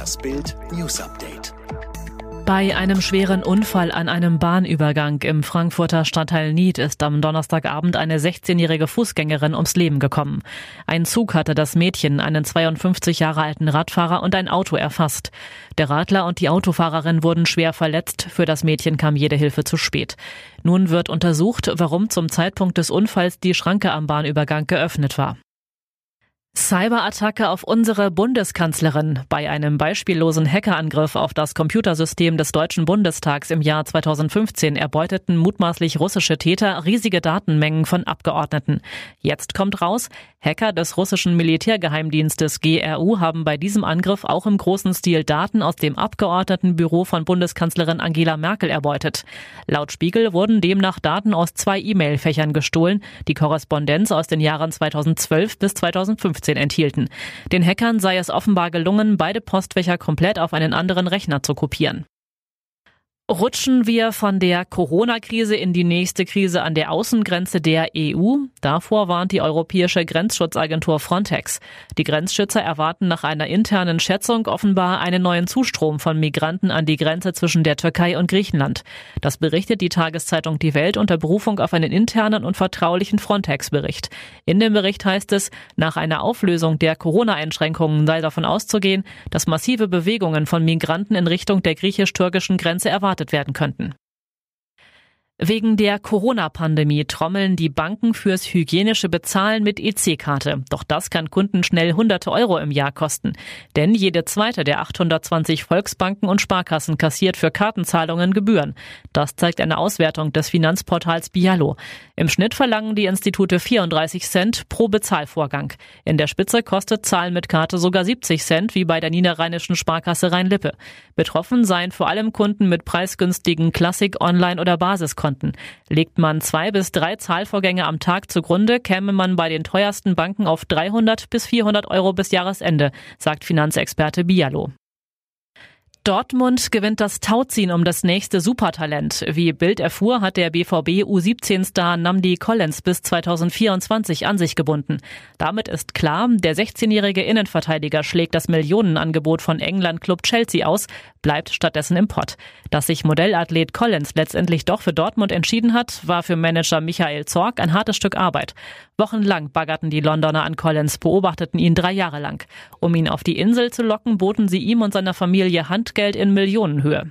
Das Bild News Update. Bei einem schweren Unfall an einem Bahnübergang im Frankfurter Stadtteil Nied ist am Donnerstagabend eine 16-jährige Fußgängerin ums Leben gekommen. Ein Zug hatte das Mädchen, einen 52 Jahre alten Radfahrer und ein Auto erfasst. Der Radler und die Autofahrerin wurden schwer verletzt. Für das Mädchen kam jede Hilfe zu spät. Nun wird untersucht, warum zum Zeitpunkt des Unfalls die Schranke am Bahnübergang geöffnet war. Cyberattacke auf unsere Bundeskanzlerin. Bei einem beispiellosen Hackerangriff auf das Computersystem des Deutschen Bundestags im Jahr 2015 erbeuteten mutmaßlich russische Täter riesige Datenmengen von Abgeordneten. Jetzt kommt raus, Hacker des russischen Militärgeheimdienstes GRU haben bei diesem Angriff auch im großen Stil Daten aus dem Abgeordnetenbüro von Bundeskanzlerin Angela Merkel erbeutet. Laut Spiegel wurden demnach Daten aus zwei E-Mail-Fächern gestohlen, die Korrespondenz aus den Jahren 2012 bis 2015 2015 enthielten. Den Hackern sei es offenbar gelungen, beide Postfächer komplett auf einen anderen Rechner zu kopieren. Rutschen wir von der Corona-Krise in die nächste Krise an der Außengrenze der EU? Davor warnt die Europäische Grenzschutzagentur Frontex. Die Grenzschützer erwarten nach einer internen Schätzung offenbar einen neuen Zustrom von Migranten an die Grenze zwischen der Türkei und Griechenland. Das berichtet die Tageszeitung Die Welt unter Berufung auf einen internen und vertraulichen Frontex-Bericht. In dem Bericht heißt es, nach einer Auflösung der Corona-Einschränkungen sei davon auszugehen, dass massive Bewegungen von Migranten in Richtung der griechisch-türkischen Grenze erwartet erwartet werden könnten. Wegen der Corona-Pandemie trommeln die Banken fürs hygienische Bezahlen mit EC-Karte. Doch das kann Kunden schnell hunderte Euro im Jahr kosten. Denn jede zweite der 820 Volksbanken und Sparkassen kassiert für Kartenzahlungen Gebühren. Das zeigt eine Auswertung des Finanzportals Bialo. Im Schnitt verlangen die Institute 34 Cent pro Bezahlvorgang. In der Spitze kostet Zahlen mit Karte sogar 70 Cent, wie bei der niederrheinischen Sparkasse Rhein-Lippe. Betroffen seien vor allem Kunden mit preisgünstigen Klassik-, Online- oder Basiskonten. Konten. Legt man zwei bis drei Zahlvorgänge am Tag zugrunde, käme man bei den teuersten Banken auf 300 bis 400 Euro bis Jahresende, sagt Finanzexperte Bialo. Dortmund gewinnt das Tauziehen um das nächste Supertalent. Wie Bild erfuhr, hat der BVB U17-Star Namdi Collins bis 2024 an sich gebunden. Damit ist klar, der 16-jährige Innenverteidiger schlägt das Millionenangebot von England-Club Chelsea aus, bleibt stattdessen im Pott. Dass sich Modellathlet Collins letztendlich doch für Dortmund entschieden hat, war für Manager Michael Zorg ein hartes Stück Arbeit. Wochenlang baggerten die Londoner an Collins, beobachteten ihn drei Jahre lang. Um ihn auf die Insel zu locken, boten sie ihm und seiner Familie Hand Preisgeld in Millionenhöhe.